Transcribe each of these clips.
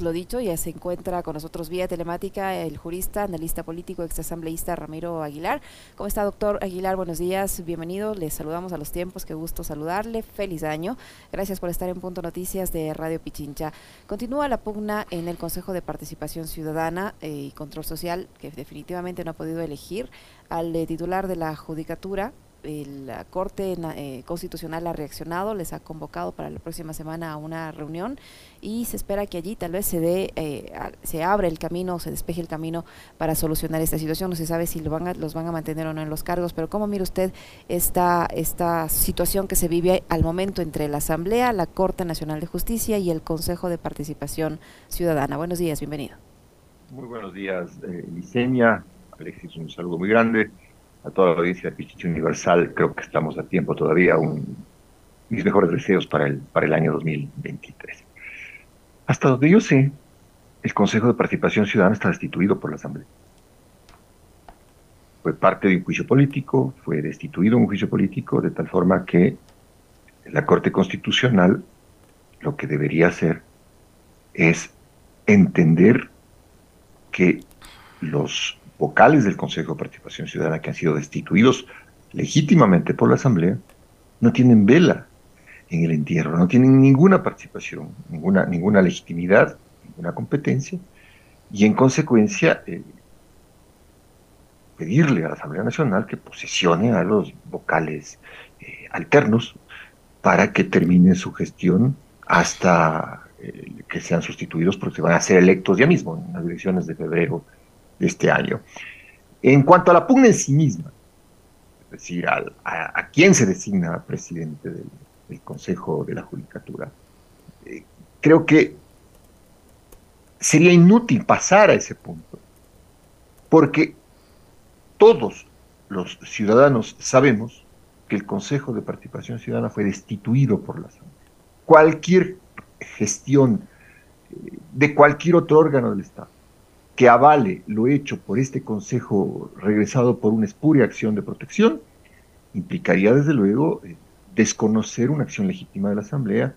Lo dicho, ya se encuentra con nosotros vía telemática el jurista, analista político, exasambleísta Ramiro Aguilar. ¿Cómo está, doctor Aguilar? Buenos días, bienvenido. Les saludamos a los tiempos, qué gusto saludarle. Feliz año. Gracias por estar en Punto Noticias de Radio Pichincha. Continúa la pugna en el Consejo de Participación Ciudadana eh, y Control Social, que definitivamente no ha podido elegir al eh, titular de la Judicatura, la Corte eh, Constitucional ha reaccionado, les ha convocado para la próxima semana a una reunión y se espera que allí tal vez se dé, eh, se abre el camino, se despeje el camino para solucionar esta situación. No se sabe si lo van a, los van a mantener o no en los cargos, pero ¿cómo mira usted esta, esta situación que se vive al momento entre la Asamblea, la Corte Nacional de Justicia y el Consejo de Participación Ciudadana? Buenos días, bienvenido. Muy buenos días, eh, Licenia. Alexis, un saludo muy grande a toda la audiencia de Pichichi Universal. Creo que estamos a tiempo todavía. Mis mejores deseos para el, para el año 2023. Hasta donde yo sé, el Consejo de Participación Ciudadana está destituido por la Asamblea. Fue parte de un juicio político, fue destituido un juicio político, de tal forma que la Corte Constitucional lo que debería hacer es entender que los vocales del Consejo de Participación Ciudadana que han sido destituidos legítimamente por la Asamblea, no tienen vela en el entierro, no tienen ninguna participación, ninguna, legitimidad, ninguna competencia, y en consecuencia eh, pedirle a la Asamblea Nacional que posesione a los vocales eh, alternos para que termine su gestión hasta eh, que sean sustituidos, porque van a ser electos ya mismo en las elecciones de febrero de este año. En cuanto a la pugna en sí misma, es decir, a, a, quién se designa presidente del, Consejo de la Judicatura, eh, creo que sería inútil pasar a ese punto, porque todos los ciudadanos sabemos que el Consejo de Participación Ciudadana fue destituido por la Asamblea. Cualquier gestión eh, de cualquier otro órgano del Estado que avale lo hecho por este Consejo regresado por una espuria acción de protección, implicaría desde luego eh, desconocer una acción legítima de la Asamblea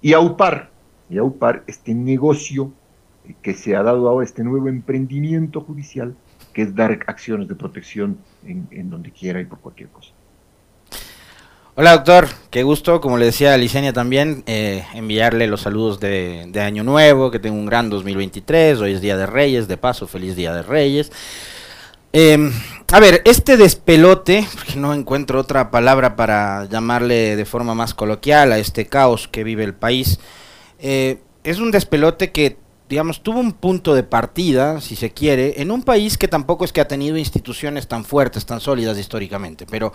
y aupar, y aupar este negocio eh, que se ha dado ahora, este nuevo emprendimiento judicial, que es dar acciones de protección en donde quiera y por cualquier cosa. Hola doctor, qué gusto, como le decía a Licenia también, eh, enviarle los saludos de, Año Nuevo, que tenga un gran 2023, hoy es Día de Reyes, de paso, feliz Día de Reyes. Em, a ver, este despelote, porque no encuentro otra palabra para llamarle de forma más coloquial a este caos que vive el país, eh, es un despelote que, digamos, tuvo un punto de partida, si se quiere, en un país que tampoco es que ha tenido instituciones tan fuertes, tan sólidas históricamente, pero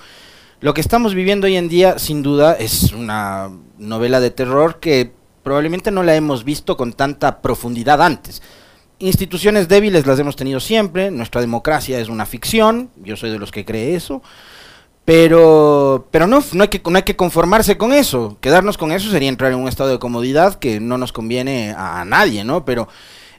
lo que estamos viviendo hoy en día, sin duda, es una novela de terror que probablemente no la hemos visto con tanta profundidad antes. Instituciones débiles las hemos tenido siempre, nuestra democracia es una ficción, yo soy de los que cree eso, pero, pero no, no hay, que, no hay que conformarse con eso, quedarnos con eso sería entrar en un estado de comodidad que no nos conviene a, nadie, ¿no? Pero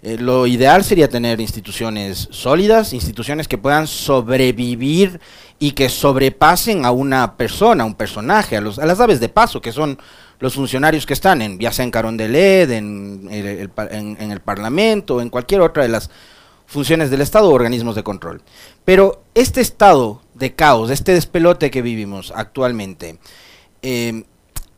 eh, lo ideal sería tener instituciones sólidas, instituciones que puedan sobrevivir y que sobrepasen a una persona, a un personaje, a, los, las aves de paso, que son los funcionarios que están en, ya sea en Carondelet, en, el, en, el Parlamento, en cualquier otra de las funciones del Estado o organismos de control. Pero este estado de caos, este despelote que vivimos actualmente, eh,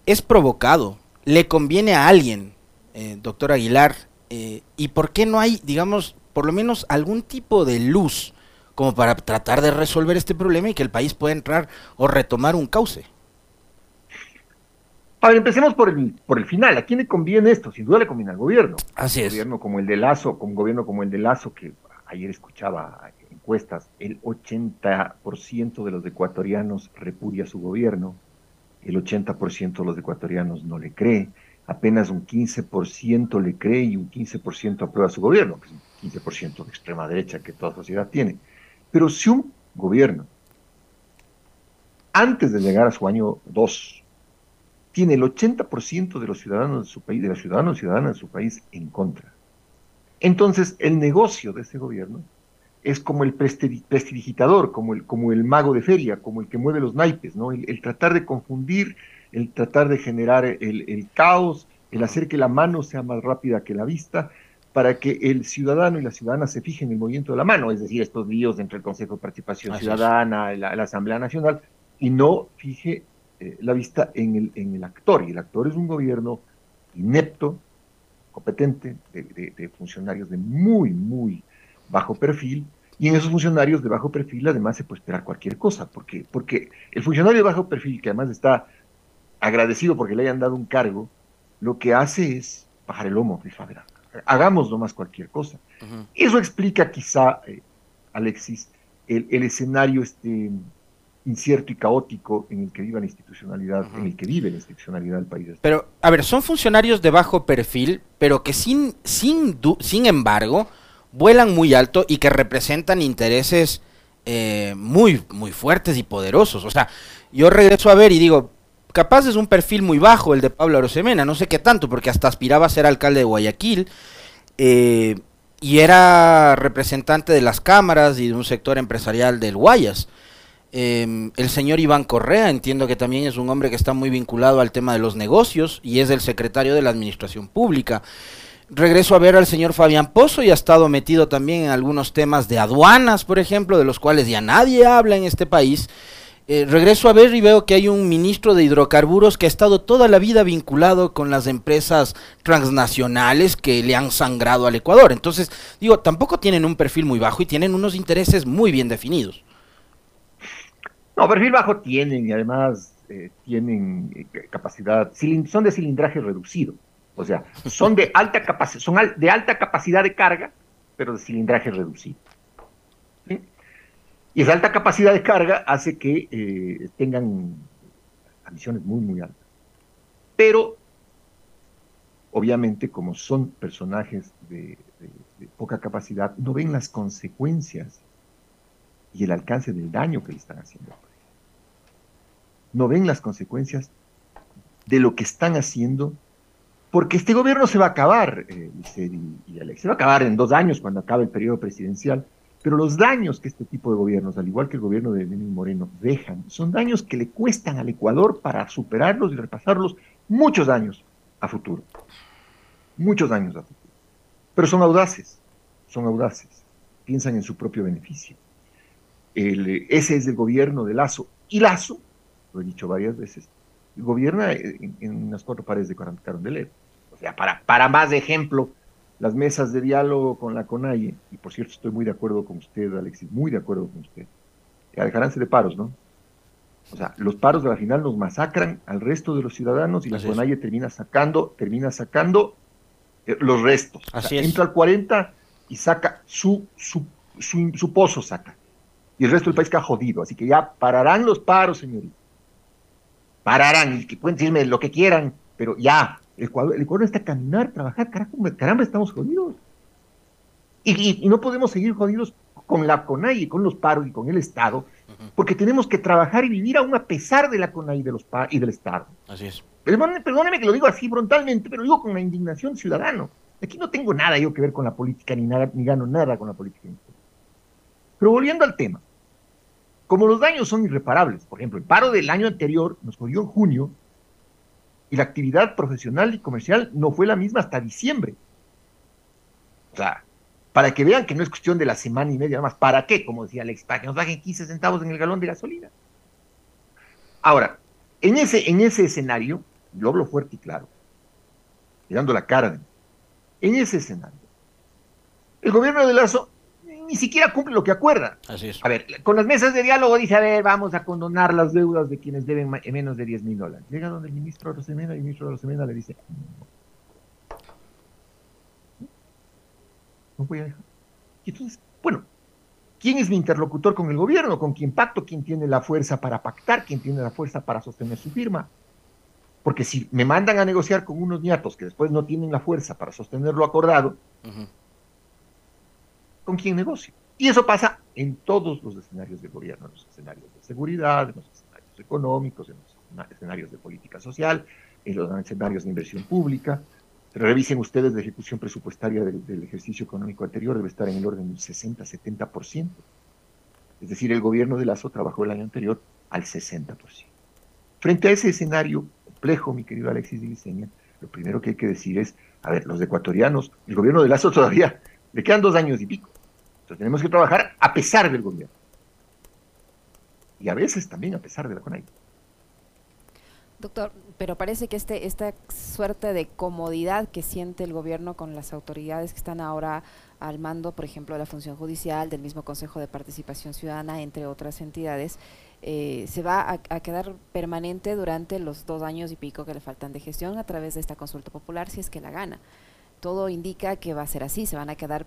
es provocado, le conviene a alguien, eh, doctor Aguilar, eh, y por qué no hay, digamos, por lo menos algún tipo de luz como para tratar de resolver este problema y que el país pueda entrar o retomar un cauce. A ver, empecemos por el, por el final. ¿A quién le conviene esto? Sin duda le conviene al gobierno. Así un es. Gobierno como el de Lazo, como un gobierno como el de Lazo, que ayer escuchaba encuestas, el 80% de los ecuatorianos repudia su gobierno, el 80% de los ecuatorianos no le cree, apenas un 15% le cree y un 15% aprueba su gobierno, que es un 15% de extrema derecha que toda sociedad tiene. Pero si un gobierno, antes de llegar a su año 2, tiene el 80% de los ciudadanos de su país, de los ciudadanos y ciudadanas de su país en contra, entonces el negocio de ese gobierno es como el prestidigitador, como el, como el mago de feria, como el que mueve los naipes, ¿no? El, tratar de confundir, el tratar de generar el, el caos, el hacer que la mano sea más rápida que la vista, para que el ciudadano y la ciudadana se fijen en el movimiento de la mano, es decir, estos líos entre el Consejo de Participación Ciudadana, la, la, Asamblea Nacional, y no fije eh, la vista en el, en el actor. Y el actor es un gobierno inepto, competente, de, funcionarios de muy, muy bajo perfil, y en esos funcionarios de bajo perfil además se puede esperar cualquier cosa, porque, porque el funcionario de bajo perfil, que además está agradecido porque le hayan dado un cargo, lo que hace es bajar el lomo, hagamos nomás cualquier cosa. Eso explica quizá, eh, Alexis, el, el, escenario este, incierto y caótico en el que vive la institucionalidad, en el que vive la institucionalidad del país. Pero, a ver, son funcionarios de bajo perfil, pero que sin, sin, sin embargo vuelan muy alto y que representan intereses eh, muy, muy fuertes y poderosos. O sea, yo regreso a ver y digo, capaz es un perfil muy bajo el de Pablo Arosemena, no sé qué tanto, porque hasta aspiraba a ser alcalde de Guayaquil. Eh, y era representante de las cámaras y de un sector empresarial del Guayas. Em, el señor Iván Correa, entiendo que también es un hombre que está muy vinculado al tema de los negocios y es el secretario de la Administración Pública. Regreso a ver al señor Fabián Pozo y ha estado metido también en algunos temas de aduanas, por ejemplo, de los cuales ya nadie habla en este país. Eh, regreso a ver y veo que hay un ministro de hidrocarburos que ha estado toda la vida vinculado con las empresas transnacionales que le han sangrado al Ecuador. Entonces, digo, tampoco tienen un perfil muy bajo y tienen unos intereses muy bien definidos. No, perfil bajo tienen y además eh, tienen eh, capacidad, son de cilindraje reducido. O sea, son de alta capacidad, son de alta capacidad de carga, pero de cilindraje reducido. Y esa alta capacidad de carga hace que eh, tengan ambiciones muy, muy altas. Pero, obviamente, como son personajes de poca capacidad, no ven las consecuencias y el alcance del daño que le están haciendo no ven las consecuencias de lo que están haciendo, porque este gobierno se va a acabar, eh, y, Alex, se va a acabar en dos años cuando acabe el periodo presidencial, pero los daños que este tipo de gobiernos, al igual que el gobierno de Lenín Moreno, dejan, son daños que le cuestan al Ecuador para superarlos y repasarlos muchos años a futuro. Muchos años a futuro. Pero son audaces, son audaces, piensan en su propio beneficio. ese es el gobierno de Lazo. Y Lazo lo he dicho varias veces, gobierna en, unas cuatro paredes de Carondelet. O sea, para, para más ejemplo, las mesas de diálogo con la CONAIE, y por cierto estoy muy de acuerdo con usted, Alexis, muy de acuerdo con usted, alejaránse de paros, ¿no? O sea, los paros de la final nos masacran al resto de los ciudadanos y la CONAIE termina sacando, termina sacando eh, los restos. Así Entra al 40 y saca su, su, su, su pozo, saca. Y el resto del país queda jodido. Así que ya pararán los paros, señorita pararán y que pueden decirme lo que quieran, pero ya, el Ecuador, el Ecuador está a caminar, trabajar, caramba, caramba estamos jodidos. Y, no podemos seguir jodidos con la CONAI y con los paros y con el Estado, porque tenemos que trabajar y vivir aún a pesar de la CONAI y, de los y del Estado. Así es. Perdóneme, que lo digo así frontalmente, pero lo digo con la indignación ciudadano. Aquí no tengo nada yo que ver con la política, ni, nada, ni gano nada con la política. Pero volviendo al tema, como los daños son irreparables, por ejemplo, el paro del año anterior nos jodió en junio y la actividad profesional y comercial no fue la misma hasta diciembre. O sea, para que vean que no es cuestión de la semana y media nada más. ¿Para qué? Como decía Alex, para que nos bajen 15 centavos en el galón de gasolina. Ahora, en ese, en ese escenario, yo hablo fuerte y claro, mirando la cara de en ese escenario, el gobierno de Lazo ni siquiera cumple lo que acuerda. Así es. A ver, con las mesas de diálogo dice, a ver, vamos a condonar las deudas de quienes deben menos de 10 mil dólares. Llega donde el ministro Rosemena y el ministro Rosemena le dice, no voy a dejar. Y entonces, bueno, ¿quién es mi interlocutor con el gobierno? ¿Con quién pacto? ¿Quién tiene la fuerza para pactar? ¿Quién tiene la fuerza para sostener su firma? Porque si me mandan a negociar con unos niatos que después no tienen la fuerza para sostener lo acordado, con quién negocio. Y eso pasa en todos los escenarios de gobierno, en los escenarios de seguridad, en los escenarios económicos, en los escenarios de política social, en los escenarios de inversión pública. Revisen ustedes la ejecución presupuestaria del, ejercicio económico anterior, debe estar en el orden del 60-70%. Es decir, el gobierno de Lazo trabajó el año anterior al 60%. Frente a ese escenario complejo, mi querido Alexis Diviseña, lo primero que hay que decir es, A ver, los ecuatorianos, el gobierno de Lazo todavía le quedan dos años y pico. Entonces tenemos que trabajar a pesar del gobierno. Y a veces también a pesar de la CONAI. Doctor, pero parece que este, esta suerte de comodidad que siente el gobierno con las autoridades que están ahora al mando, por ejemplo, de la función judicial, del mismo Consejo de Participación Ciudadana, entre otras entidades, eh, se va a, quedar permanente durante los dos años y pico que le faltan de gestión a través de esta consulta popular, si es que la gana. Todo indica que va a ser así, se van a quedar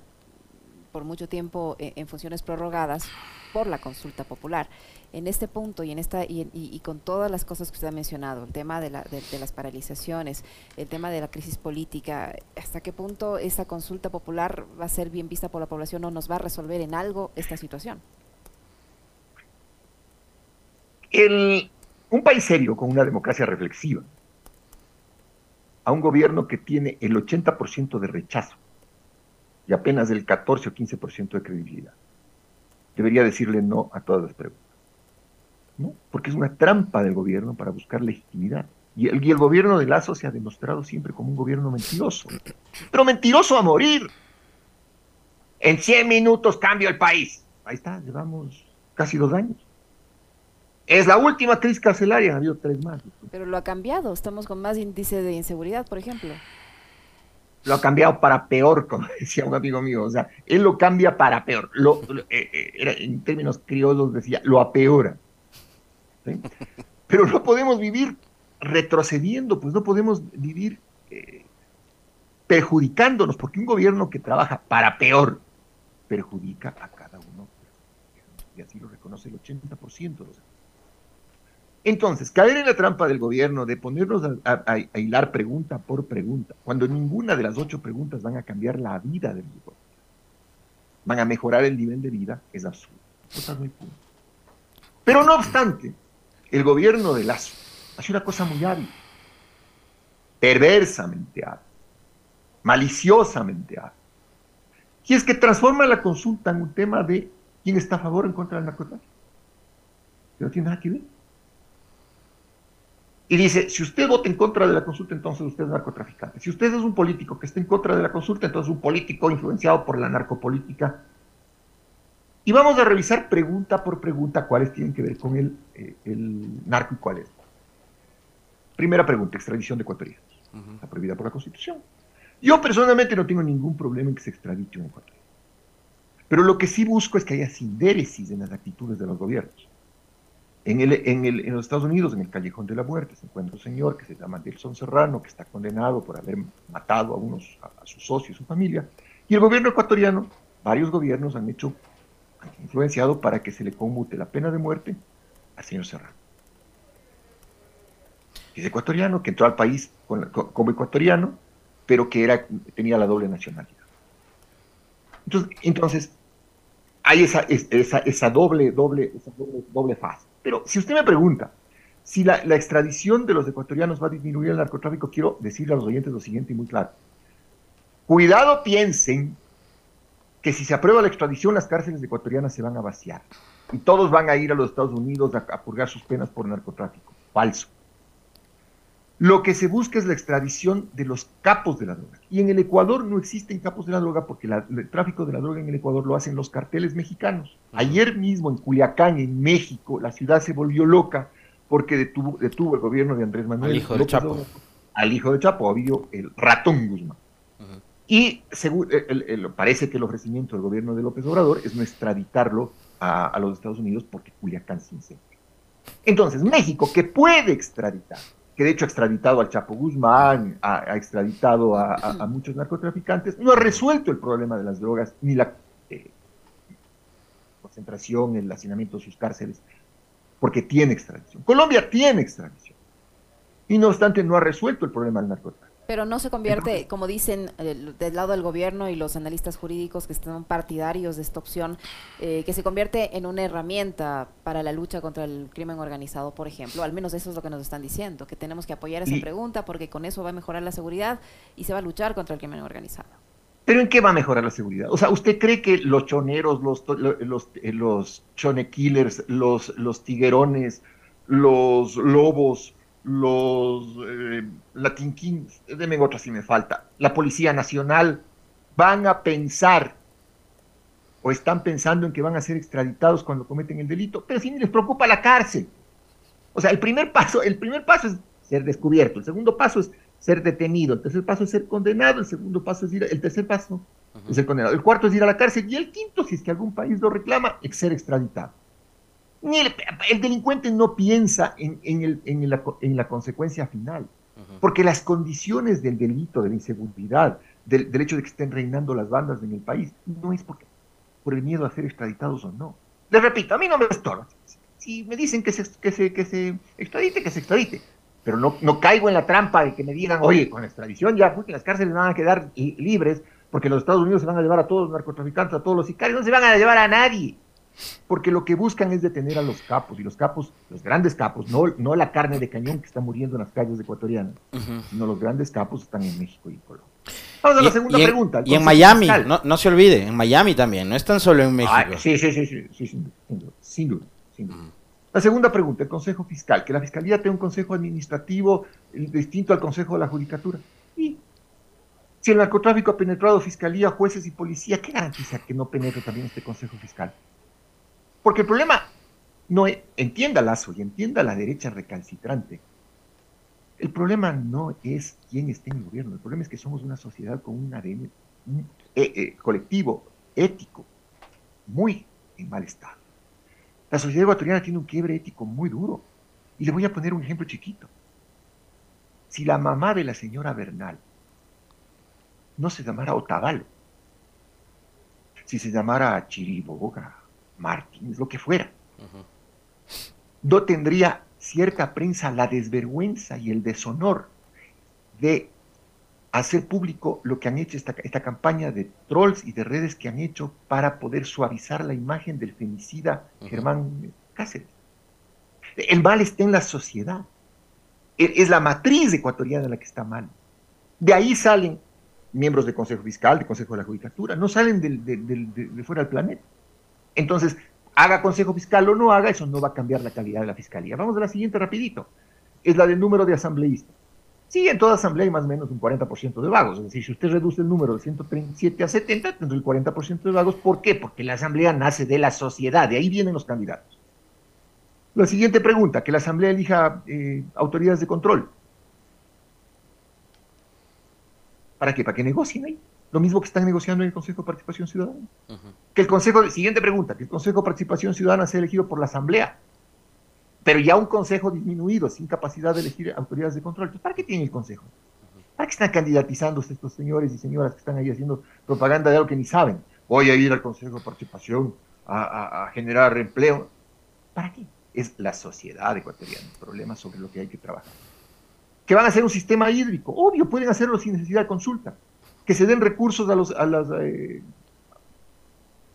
por mucho tiempo eh, en funciones prorrogadas por la consulta popular. En este punto y en esta y, con todas las cosas que usted ha mencionado, el tema de, la, de, las paralizaciones, el tema de la crisis política, ¿hasta qué punto esta consulta popular va a ser bien vista por la población o nos va a resolver en algo esta situación? El, un país serio con una democracia reflexiva, a un gobierno que tiene el 80% de rechazo y apenas el 14 o 15% de credibilidad, debería decirle no a todas las preguntas. ¿no? Porque es una trampa del gobierno para buscar legitimidad. Y el, y el gobierno de Lazo se ha demostrado siempre como un gobierno mentiroso. Pero mentiroso a morir. En 100 minutos cambio el país. Ahí está, llevamos casi dos años. Es la última crisis carcelaria, ha habido tres más. Pero lo ha cambiado, estamos con más índice de inseguridad, por ejemplo. Lo ha cambiado para peor, como decía un amigo mío. O sea, él lo cambia para peor. Lo, eh, eh, en términos criollos decía, lo apeora. Pero no podemos vivir retrocediendo, pues no podemos vivir eh, perjudicándonos, porque un gobierno que trabaja para peor perjudica a cada uno. Y así lo reconoce el 80% de los entonces, caer en la trampa del gobierno de ponernos a, hilar pregunta por pregunta, cuando ninguna de las ocho preguntas van a cambiar la vida del gobierno, van a mejorar el nivel de vida, es absurdo. Pero no obstante, el gobierno de Lazo hace una cosa muy hábil, perversamente hábil, maliciosamente hábil, y es que transforma la consulta en un tema de quién está a favor o en contra del narcotráfico. Que no tiene nada que ver. Y dice, si usted vota en contra de la consulta, entonces usted es narcotraficante. Si usted es un político que está en contra de la consulta, entonces es un político influenciado por la narcopolítica. Y vamos a revisar pregunta por pregunta cuáles tienen que ver con el, eh, el narco y cuáles. Primera pregunta, extradición de ecuatorianos. Está prohibida por la Constitución. Yo personalmente no tengo ningún problema en que se extradite un ecuatoriano. Pero lo que sí busco es que haya sindéresis en las actitudes de los gobiernos. En, el, en, el, en, los Estados Unidos, en el Callejón de la Muerte, se encuentra un señor que se llama Delson Serrano, que está condenado por haber matado a, unos, a, su socio su familia. Y el gobierno ecuatoriano, varios gobiernos han hecho, han influenciado para que se le conmute la pena de muerte al señor Serrano. Es ecuatoriano, que entró al país como ecuatoriano, pero que era, tenía la doble nacionalidad. Entonces, entonces hay esa, esa, esa, doble, doble, esa doble, doble fase. Pero si usted me pregunta si la, extradición de los ecuatorianos va a disminuir el narcotráfico, quiero decirle a los oyentes lo siguiente y muy claro. Cuidado piensen que si se aprueba la extradición, las cárceles ecuatorianas se van a vaciar y todos van a ir a los Estados Unidos a, purgar sus penas por narcotráfico. Falso. Lo que se busca es la extradición de los capos de la droga. Y en el Ecuador no existen capos de la droga porque el tráfico de la droga en el Ecuador lo hacen los carteles mexicanos. Ayer mismo en Culiacán, en México, la ciudad se volvió loca porque detuvo, detuvo el gobierno de Andrés Manuel. Al hijo de Chapo. al hijo de Chapo, habido el ratón Guzmán. Y según, parece que el ofrecimiento del gobierno de López Obrador es no extraditarlo a, a los Estados Unidos porque Culiacán se incendia. Entonces, México, que puede extraditar que de hecho ha extraditado al Chapo Guzmán, ha, extraditado a, muchos narcotraficantes, no ha resuelto el problema de las drogas ni la eh, concentración, el hacinamiento de sus cárceles, porque tiene extradición. Colombia tiene extradición. Y no obstante, no ha resuelto el problema del narcotráfico. Pero no se convierte, como dicen del lado del gobierno y los analistas jurídicos que están partidarios de esta opción, eh, que se convierte en una herramienta para la lucha contra el crimen organizado, por ejemplo. Al menos eso es lo que nos están diciendo, que tenemos que apoyar esa pregunta porque con eso va a mejorar la seguridad y se va a luchar contra el crimen organizado. ¿Pero en qué va a mejorar la seguridad? O sea, ¿usted cree que los choneros, los, los, eh, los chone killers, los, los tiguerones, los lobos, los eh, Latin Kings, denme otra si me falta, la Policía Nacional, van a pensar o están pensando en que van a ser extraditados cuando cometen el delito, pero si ni les preocupa la cárcel. O sea, el primer paso, el primer paso es ser descubierto, el segundo paso es ser detenido, el tercer paso es ser condenado, el segundo paso es ir, el tercer paso es ser condenado, el cuarto es ir a la cárcel y el quinto, si es que algún país lo reclama, es ser extraditado. Ni el, delincuente no piensa en, en, la, consecuencia final, porque las condiciones del delito, de la inseguridad, del, hecho de que estén reinando las bandas en el país, no es porque, por el miedo a ser extraditados o no. Les repito, a mí no me estorba. Si me dicen que se, que se, que se extradite, que se extradite. Pero no, no caigo en la trampa de que me digan, oye, con extradición ya, porque las cárceles van a quedar libres, porque los Estados Unidos se van a llevar a todos los narcotraficantes, a todos los sicarios, no se van a llevar a nadie porque lo que buscan es detener a los capos, y los capos, los grandes capos, no, no la carne de cañón que está muriendo en las calles ecuatorianas, sino los grandes capos están en México y Colombia. Vamos a la segunda pregunta. Y en Miami, no, se olvide, en Miami también, no están solo en México. sí, sí, sí, sí, sin duda, sin duda. La segunda pregunta, el Consejo Fiscal, que la Fiscalía tenga un Consejo Administrativo distinto al Consejo de la Judicatura. Y si el narcotráfico ha penetrado Fiscalía, jueces y policía, ¿qué garantiza que no penetre también este Consejo Fiscal? Porque el problema, no es, entienda Lazo y entienda la derecha recalcitrante, el problema no es quién está en el gobierno, el problema es que somos una sociedad con un ADN eh, eh, colectivo, ético, muy en mal estado. La sociedad ecuatoriana tiene un quiebre ético muy duro. Y le voy a poner un ejemplo chiquito. Si la mamá de la señora Bernal no se llamara Otavalo, si se llamara Chiriboga, Martínez, lo que fuera. No tendría cierta prensa la desvergüenza y el deshonor de hacer público lo que han hecho esta, esta campaña de trolls y de redes que han hecho para poder suavizar la imagen del femicida Germán Cáceres. El mal está en la sociedad. E, es la matriz ecuatoriana la que está mal. De ahí salen miembros del Consejo Fiscal, del Consejo de la Judicatura, no salen de fuera del planeta. Entonces, haga consejo fiscal o no haga, eso no va a cambiar la calidad de la fiscalía. Vamos a la siguiente rapidito. Es la del número de asambleístas. Sí, en toda asamblea hay más o menos un 40% de vagos. Es decir, si usted reduce el número de 137 a 70, tendrá el 40% de vagos. ¿Por qué? Porque la asamblea nace de la sociedad, de ahí vienen los candidatos. La siguiente pregunta, que la asamblea elija eh, autoridades de control. ¿Para qué? Para que negocien ahí. Lo mismo que están negociando en el Consejo de Participación Ciudadana. Que el Consejo, siguiente pregunta, que el Consejo de Participación Ciudadana sea elegido por la Asamblea, pero ya un Consejo disminuido, sin capacidad de elegir autoridades de control. ¿para qué tiene el Consejo? ¿Para qué están candidatizándose estos señores y señoras que están ahí haciendo propaganda de algo que ni saben? Voy a ir al Consejo de Participación a, generar empleo. ¿Para qué? Es la sociedad ecuatoriana el problema sobre lo que hay que trabajar. ¿Que van a hacer un sistema hídrico? Obvio, pueden hacerlo sin necesidad de consulta que se den recursos a los, a las, eh,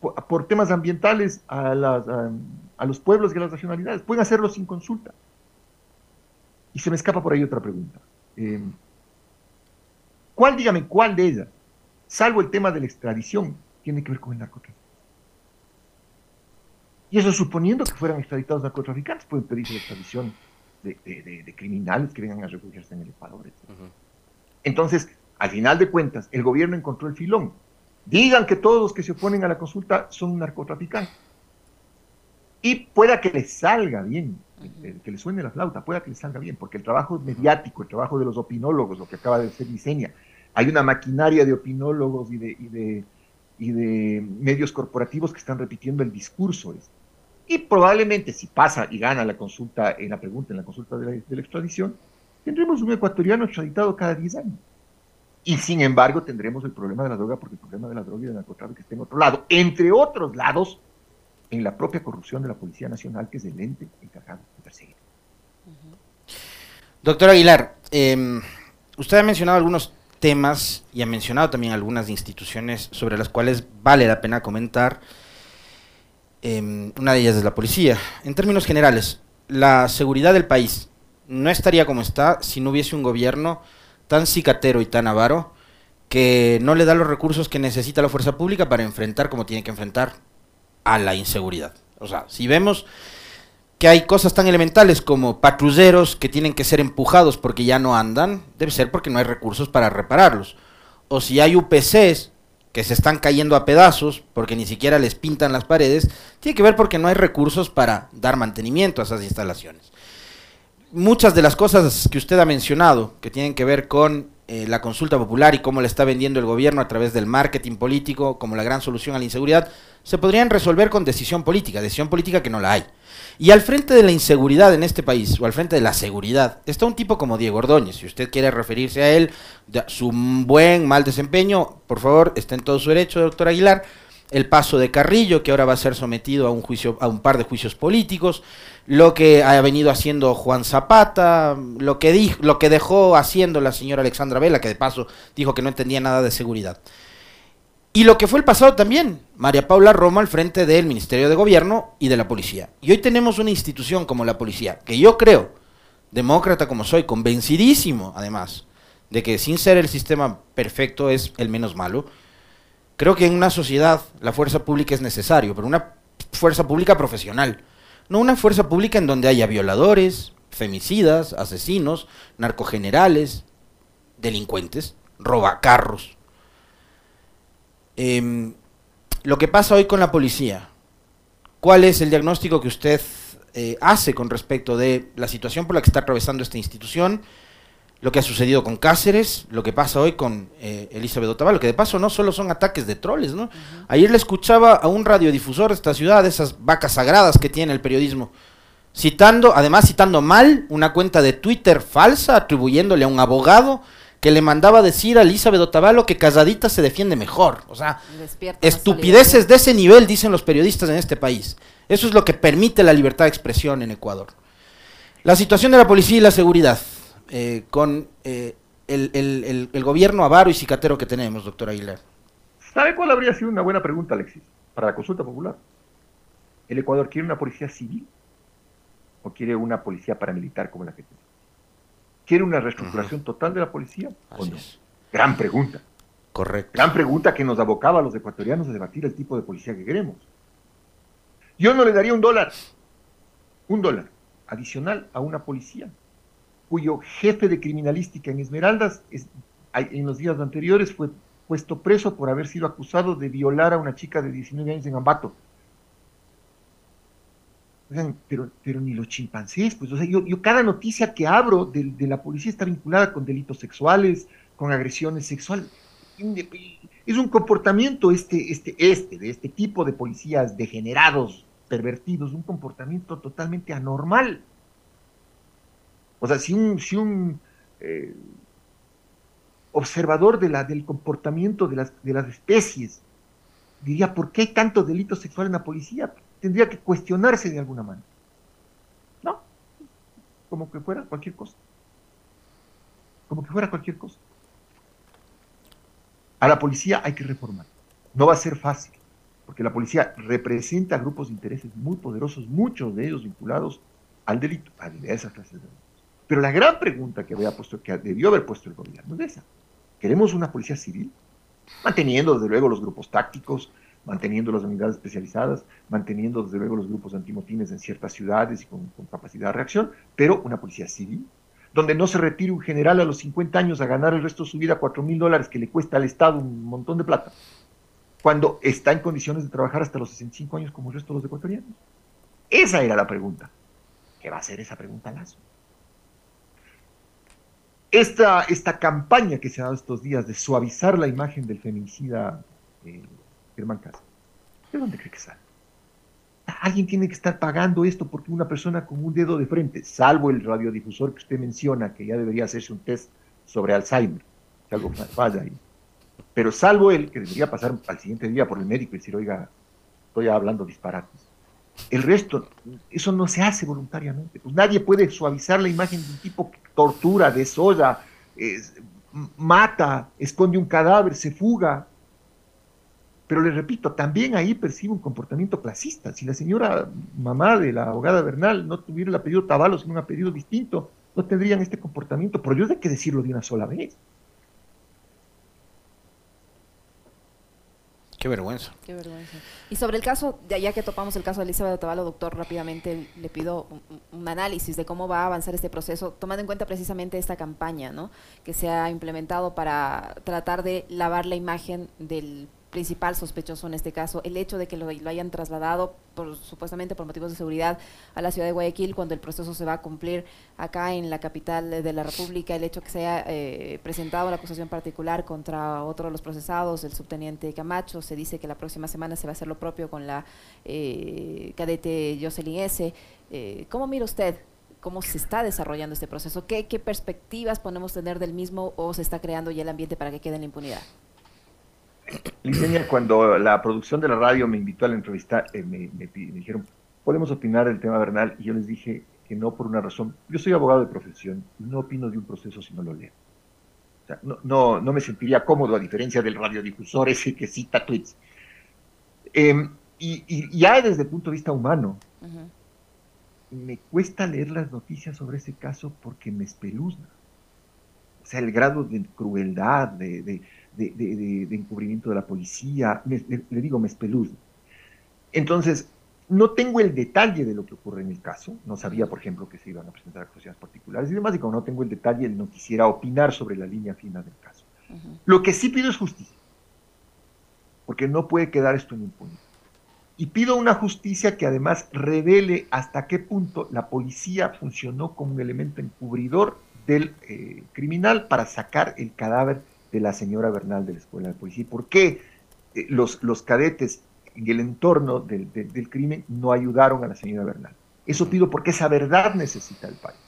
por, temas ambientales a, las, a, los pueblos y a las nacionalidades. Pueden hacerlo sin consulta. Y se me escapa por ahí otra pregunta. Em, ¿Cuál, dígame, cuál de ellas, salvo el tema de la extradición, tiene que ver con el narcotráfico? Y eso suponiendo que fueran extraditados narcotraficantes, pueden pedirse la extradición de, criminales que vengan a refugiarse en el Ecuador. Entonces, al final de cuentas, el gobierno encontró el filón. Digan que todos los que se oponen a la consulta son narcotraficantes. Y pueda que les salga bien, que les suene la flauta, pueda que les salga bien, porque el trabajo mediático, el trabajo de los opinólogos, lo que acaba de ser diseña, hay una maquinaria de opinólogos y de, de, y de medios corporativos que están repitiendo el discurso. Y probablemente si pasa y gana la consulta en la pregunta, en la consulta de la, de la extradición, tendremos un ecuatoriano extraditado cada 10 años. Y sin embargo tendremos el problema de la droga porque el problema de la droga y del narcotráfico está en otro lado. Entre otros lados, en la propia corrupción de la Policía Nacional, que es el ente encargado de perseguir. Doctor Aguilar, em, usted ha mencionado algunos temas y ha mencionado también algunas instituciones sobre las cuales vale la pena comentar. Em, una de ellas es la policía. En términos generales, la seguridad del país no estaría como está si no hubiese un gobierno tan cicatero y tan avaro que no le da los recursos que necesita la fuerza pública para enfrentar como tiene que enfrentar a la inseguridad. O sea, si vemos que hay cosas tan elementales como patrulleros que tienen que ser empujados porque ya no andan, debe ser porque no hay recursos para repararlos. O si hay UPCs que se están cayendo a pedazos porque ni siquiera les pintan las paredes, tiene que ver porque no hay recursos para dar mantenimiento a esas instalaciones. Muchas de las cosas que usted ha mencionado, que tienen que ver con eh, la consulta popular y cómo le está vendiendo el gobierno a través del marketing político como la gran solución a la inseguridad, se podrían resolver con decisión política, decisión política que no la hay. Y al frente de la inseguridad en este país, o al frente de la seguridad, está un tipo como Diego Ordóñez. Si usted quiere referirse a él, su buen, mal desempeño, por favor, está en todo su derecho, doctor Aguilar. El paso de Carrillo, que ahora va a ser sometido a un juicio, a un par de juicios políticos lo que ha venido haciendo Juan Zapata, lo que, dijo, lo que dejó haciendo la señora Alexandra Vela, que de paso dijo que no entendía nada de seguridad. Y lo que fue el pasado también, María Paula Roma al frente del Ministerio de Gobierno y de la Policía. Y hoy tenemos una institución como la Policía, que yo creo, demócrata como soy, convencidísimo además, de que sin ser el sistema perfecto es el menos malo. Creo que en una sociedad la fuerza pública es necesario, pero una fuerza pública profesional no una fuerza pública en donde haya violadores, femicidas, asesinos, narcogenerales, delincuentes, robacarros. Eh, lo que pasa hoy con la policía, ¿cuál es el diagnóstico que usted eh, hace con respecto de la situación por la que está atravesando esta institución? Lo que ha sucedido con Cáceres, lo que pasa hoy con eh, Elizabeth Otavalo, que de paso no solo son ataques de troles, ¿no? Ayer le escuchaba a un radiodifusor de esta ciudad, de esas vacas sagradas que tiene el periodismo, citando, además citando mal, una cuenta de Twitter falsa, atribuyéndole a un abogado que le mandaba decir a Elizabeth Otavalo que Casadita se defiende mejor. O sea, estupideces de ese nivel, dicen los periodistas en este país. Eso es lo que permite la libertad de expresión en Ecuador. La situación de la policía y la seguridad. Eh, con eh, el, gobierno avaro y cicatero que tenemos, doctor Aguilar? ¿Sabe cuál habría sido una buena pregunta, Alexis, para la consulta popular? ¿El Ecuador quiere una policía civil o quiere una policía paramilitar como la que tiene? ¿Quiere una reestructuración total de la policía o no? Gran pregunta. Correcto. Gran pregunta que nos abocaba a los ecuatorianos a debatir el tipo de policía que queremos. Yo no le daría un dólar, un dólar adicional a una policía cuyo jefe de criminalística en Esmeraldas en los días anteriores fue puesto preso por haber sido acusado de violar a una chica de 19 años en Ambato. pero, pero ni los chimpancés, pues, o sea, yo, cada noticia que abro de, la policía está vinculada con delitos sexuales, con agresiones sexuales. Es un comportamiento este, este, este, de este tipo de policías degenerados, pervertidos, un comportamiento totalmente anormal. O sea, si un, si un eh, observador del comportamiento de las, de las especies diría, ¿por qué hay tanto delito sexual en la policía? Tendría que cuestionarse de alguna manera. No, como que fuera cualquier cosa. Como que fuera cualquier cosa. A la policía hay que reformar. No va a ser fácil, porque la policía representa grupos de intereses muy poderosos, muchos de ellos vinculados al delito, a diversas clases de delitos. Pero la gran pregunta que, había puesto, que debió haber puesto el gobierno es esa. ¿Queremos una policía civil? Manteniendo desde luego los grupos tácticos, manteniendo las unidades especializadas, manteniendo desde luego los grupos antimotines en ciertas ciudades y con, capacidad de reacción, pero una policía civil, donde no se retire un general a los 50 años a ganar el resto de su vida 4 mil dólares que le cuesta al Estado un montón de plata, cuando está en condiciones de trabajar hasta los 65 años como el resto de los ecuatorianos. Esa era la pregunta. ¿Qué va a ser esa pregunta Lazo? Esta, esta campaña que se ha dado estos días de suavizar la imagen del feminicida eh, Germán Casa, ¿de dónde cree que sale? Alguien tiene que estar pagando esto porque una persona con un dedo de frente, salvo el radiodifusor que usted menciona, que ya debería hacerse un test sobre Alzheimer, que algo falla ahí. Pero salvo él, que debería pasar al siguiente día por el médico y decir, oiga, estoy hablando disparates. El resto, eso no se hace voluntariamente. Pues nadie puede suavizar la imagen de un tipo que tortura, desolla, mata, esconde un cadáver, se fuga. Pero le repito, también ahí percibe un comportamiento clasista. Si la señora mamá de la abogada Bernal no tuviera el apellido Tavalo, sino un apellido distinto, no tendrían este comportamiento. Por Dios hay que decirlo de una sola vez. Qué vergüenza. Qué vergüenza. Y sobre el caso, ya, que topamos el caso de Elizabeth Otavalo, doctor, rápidamente le pido un, análisis de cómo va a avanzar este proceso, tomando en cuenta precisamente esta campaña, ¿no? Que se ha implementado para tratar de lavar la imagen del principal sospechoso en este caso, el hecho de que lo, hayan trasladado por, supuestamente por motivos de seguridad a la ciudad de Guayaquil cuando el proceso se va a cumplir acá en la capital de la República, el hecho que se haya eh, presentado la acusación particular contra otro de los procesados, el subteniente Camacho, se dice que la próxima semana se va a hacer lo propio con la eh, cadete Jocelyn S. Eh, ¿Cómo mira usted cómo se está desarrollando este proceso? ¿Qué, ¿Qué perspectivas podemos tener del mismo o se está creando ya el ambiente para que quede en la impunidad? Cuando la producción de la radio me invitó a la entrevista, eh, me, dijeron, ¿podemos opinar del tema Bernal? Y yo les dije que no por una razón. Yo soy abogado de profesión y no opino de un proceso si no lo leo. O sea, no, no, no me sentiría cómodo a diferencia del radiodifusor ese que cita tweets. Em, y, ya desde el punto de vista humano, me cuesta leer las noticias sobre ese caso porque me espeluzna. O sea, el grado de crueldad, de de, encubrimiento de la policía, le, digo, me espeluzna. Entonces, no tengo el detalle de lo que ocurre en el caso, no sabía, por ejemplo, que se iban a presentar acusaciones particulares y demás, y como no tengo el detalle, no quisiera opinar sobre la línea fina del caso. Lo que sí pido es justicia, porque no puede quedar esto en impunidad. Y pido una justicia que además revele hasta qué punto la policía funcionó como un elemento encubridor del eh, criminal para sacar el cadáver de la señora Bernal de la Escuela de Policía. ¿Por qué eh, los, los cadetes en el entorno del, crimen no ayudaron a la señora Bernal? Eso pido porque esa verdad necesita el país.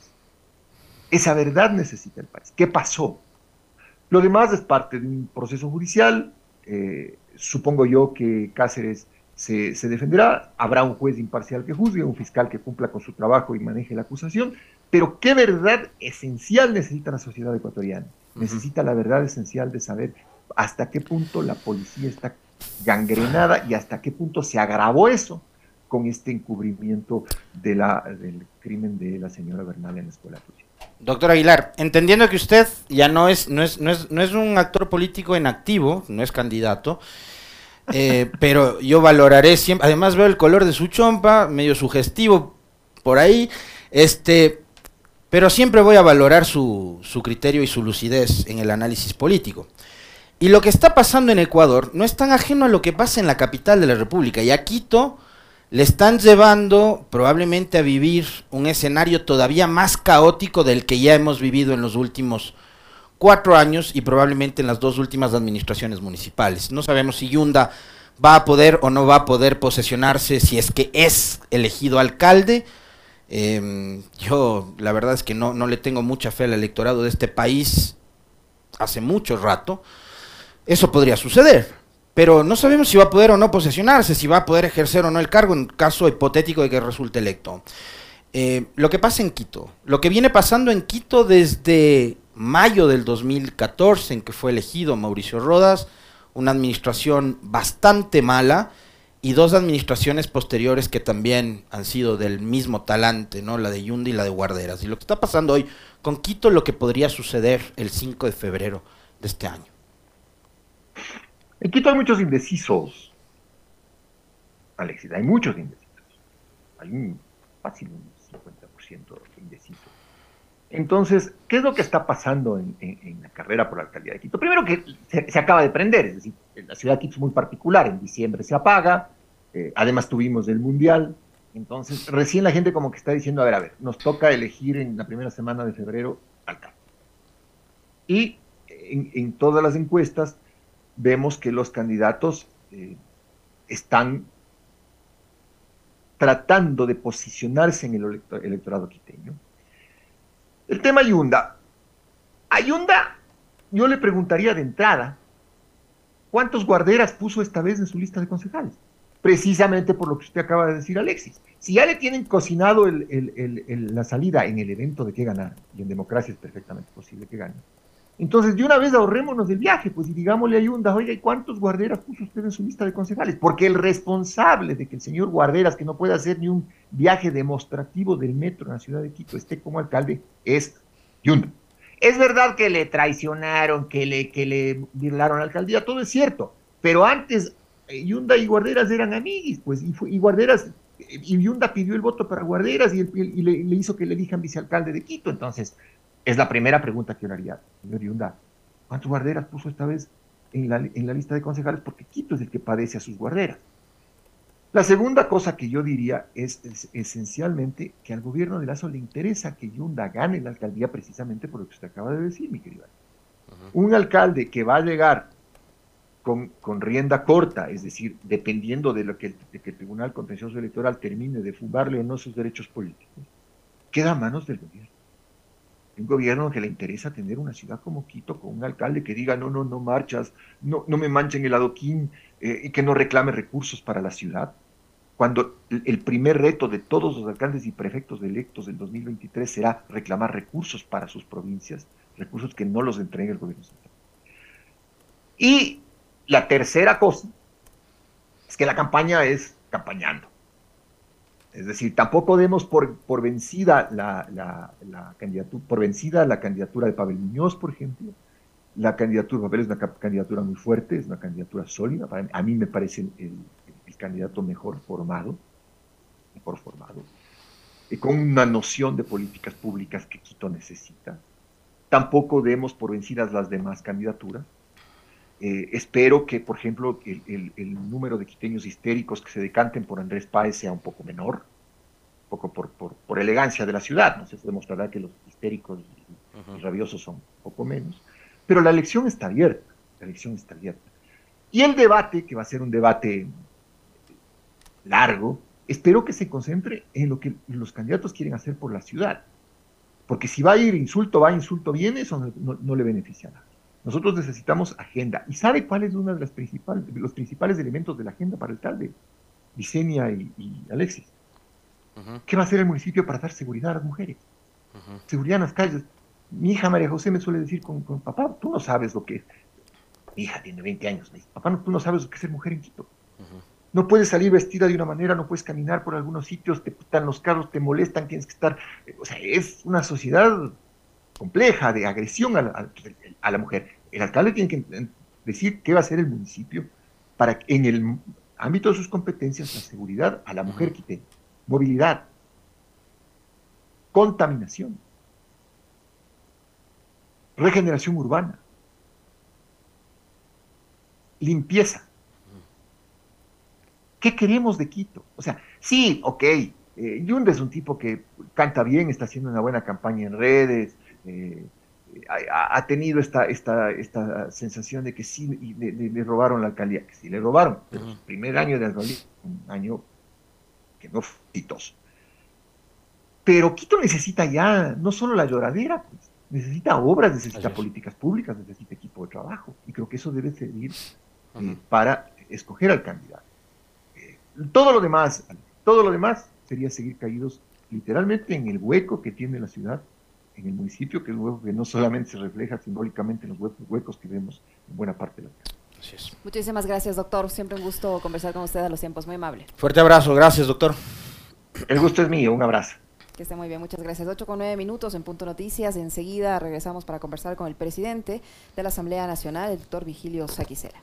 Esa verdad necesita el país. ¿Qué pasó? Lo demás es parte de un proceso judicial. Eh, supongo yo que Cáceres se, se, defenderá. Habrá un juez imparcial que juzgue, un fiscal que cumpla con su trabajo y maneje la acusación. Pero ¿qué verdad esencial necesita la sociedad ecuatoriana? Necesita la verdad esencial de saber hasta qué punto la policía está gangrenada y hasta qué punto se agravó eso con este encubrimiento de la, del crimen de la señora Bernal en la escuela Doctor Aguilar, entendiendo que usted ya no es, no es, no es, no es un actor político en activo, no es candidato, eh, pero yo valoraré siempre, además veo el color de su chompa, medio sugestivo por ahí, este, pero siempre voy a valorar su, su, criterio y su lucidez en el análisis político. Y lo que está pasando en Ecuador no es tan ajeno a lo que pasa en la capital de la República. Y a Quito le están llevando probablemente a vivir un escenario todavía más caótico del que ya hemos vivido en los últimos cuatro años y probablemente en las dos últimas administraciones municipales. No sabemos si Yunda va a poder o no va a poder posesionarse si es que es elegido alcalde Em, yo la verdad es que no, no le tengo mucha fe al electorado de este país hace mucho rato. Eso podría suceder, pero no sabemos si va a poder o no posesionarse, si va a poder ejercer o no el cargo en caso hipotético de que resulte electo. Eh, lo que pasa en Quito, lo que viene pasando en Quito desde mayo del 2014, en que fue elegido Mauricio Rodas, una administración bastante mala, y dos administraciones posteriores que también han sido del mismo talante, ¿no? La de Yundi y la de Guarderas. Y lo que está pasando hoy con Quito, lo que podría suceder el 5 de febrero de este año. En Quito hay muchos indecisos, Alexis, hay muchos indecisos. Hay un fácil un 50% indeciso. Entonces, ¿qué es lo que está pasando en, la carrera por la alcaldía de Quito? Primero que se, acaba de prender, es decir, la ciudad de Quito es muy particular, en diciembre se apaga, eh, además tuvimos el Mundial, entonces recién la gente como que está diciendo, a ver, a ver, nos toca elegir en la primera semana de febrero alcalde. Y en, todas las encuestas vemos que los candidatos eh, están tratando de posicionarse en el electorado quiteño el tema Ayunda. Ayunda, yo le preguntaría de entrada, ¿cuántos guarderas puso esta vez en su lista de concejales? Precisamente por lo que usted acaba de decir, Alexis. Si ya le tienen cocinado la salida en el evento de que ganar, y en democracia es perfectamente posible que gane, entonces, de una vez ahorrémonos del viaje, pues, y digámosle a Yunda, oiga, ¿y cuántos guarderas puso usted en su lista de concejales? Porque el responsable de que el señor Guarderas, que no puede hacer ni un viaje demostrativo del metro en la ciudad de Quito, esté como alcalde, es Yunda. Es verdad que le traicionaron, que le, que le virlaron la alcaldía, todo es cierto, pero antes Yunda y Guarderas eran amiguis, pues, y, y Guarderas, y Yunda pidió el voto para Guarderas y, le, hizo que le elijan vicealcalde de Quito. Entonces, es la primera pregunta que yo haría, señor Yunda. ¿Cuántos Guarderas puso esta vez en la, en la lista de concejales? Porque Quito es el que padece a sus Guarderas. La segunda cosa que yo diría es, esencialmente que al gobierno de Lazo le interesa que Yunda gane la alcaldía precisamente por lo que usted acaba de decir, mi querido. Un alcalde que va a llegar con, con, rienda corta, es decir, dependiendo de lo que, de que el Tribunal Contencioso Electoral termine de fugarle o no sus derechos políticos, queda a manos del gobierno. Un gobierno que le interesa tener una ciudad como Quito con un alcalde que diga no, no, no marchas, no, no me manchen el adoquín, eh, y que no reclame recursos para la ciudad, cuando el primer reto de todos los alcaldes y prefectos electos del 2023 será reclamar recursos para sus provincias, recursos que no los entregue el gobierno central. Y la tercera cosa es que la campaña es campañando. Es decir, tampoco demos por, por vencida la, la, candidatura, por vencida la candidatura de Pavel Muñoz, por ejemplo, la candidatura, Pavel es una candidatura muy fuerte, es una candidatura sólida. a mí me parece el, candidato mejor formado, mejor formado, y con una noción de políticas públicas que Quito necesita. Tampoco demos por vencidas las demás candidaturas. Eh, espero que, por ejemplo, el, número de quiteños histéricos que se decanten por Andrés Páez sea un poco menor, un poco por, por, elegancia de la ciudad. No sé, se demostrará que los histéricos y rabiosos son un poco menos pero la elección está abierta, la elección está abierta. Y el debate, que va a ser un debate largo, espero que se concentre en lo que los candidatos quieren hacer por la ciudad. Porque si va a ir insulto, va, insulto, viene, eso no, le beneficia a nadie. Nosotros necesitamos agenda. ¿Y sabe cuál es uno de, las principales, los principales elementos de la agenda para el alcalde? Vicenia y, Alexis. ¿Qué va a hacer el municipio para dar seguridad a las mujeres? Seguridad en las calles mi hija María José me suele decir con, papá, tú no sabes lo que es. Mi hija tiene 20 años, me dice, papá, tú no sabes lo que es ser mujer en Quito. No puedes salir vestida de una manera, no puedes caminar por algunos sitios, te putan los carros, te molestan, tienes que estar. O sea, es una sociedad compleja de agresión a la, mujer. El alcalde tiene que decir qué va a hacer el municipio para que en el ámbito de sus competencias la seguridad a la mujer quite movilidad, contaminación regeneración urbana, limpieza. ¿Qué queremos de Quito? O sea, sí, ok, eh, Yunda es un tipo que canta bien, está haciendo una buena campaña en redes, eh, ha, tenido esta, esta, esta sensación de que sí le, robaron la alcaldía, que sí le robaron, pero su primer año de alcaldía, un año que no fue exitoso. Pero Quito necesita ya no solo la lloradera, pues, necesita obras, necesita políticas públicas, necesita equipo de trabajo. Y creo que eso debe servir eh, para escoger al candidato. Eh, todo lo demás, todo lo demás sería seguir caídos literalmente en el hueco que tiene la ciudad, en el municipio, que es un hueco que no solamente se refleja simbólicamente en los huecos, que vemos en buena parte de la ciudad. Muchísimas gracias, doctor. Siempre un gusto conversar con usted a los tiempos. Muy amable. Fuerte abrazo. Gracias, doctor. El gusto es mío. Un abrazo. Que esté muy bien, muchas gracias. 8 con 9 minutos en Punto Noticias. Enseguida regresamos para conversar con el presidente de la Asamblea Nacional, el doctor Vigilio Saquicera.